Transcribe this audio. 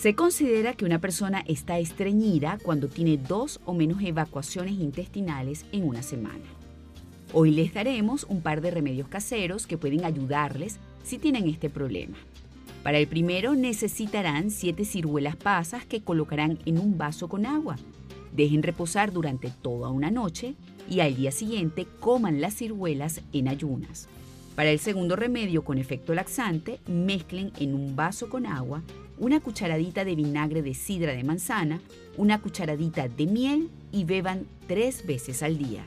Se considera que una persona está estreñida cuando tiene dos o menos evacuaciones intestinales en una semana. Hoy les daremos un par de remedios caseros que pueden ayudarles si tienen este problema. Para el primero necesitarán 7 ciruelas pasas que colocarán en un vaso con agua. Dejen reposar durante toda una noche y al día siguiente coman las ciruelas en ayunas. Para el segundo remedio con efecto laxante, mezclen en un vaso con agua una cucharadita de vinagre de sidra de manzana, una cucharadita de miel y beban tres veces al día.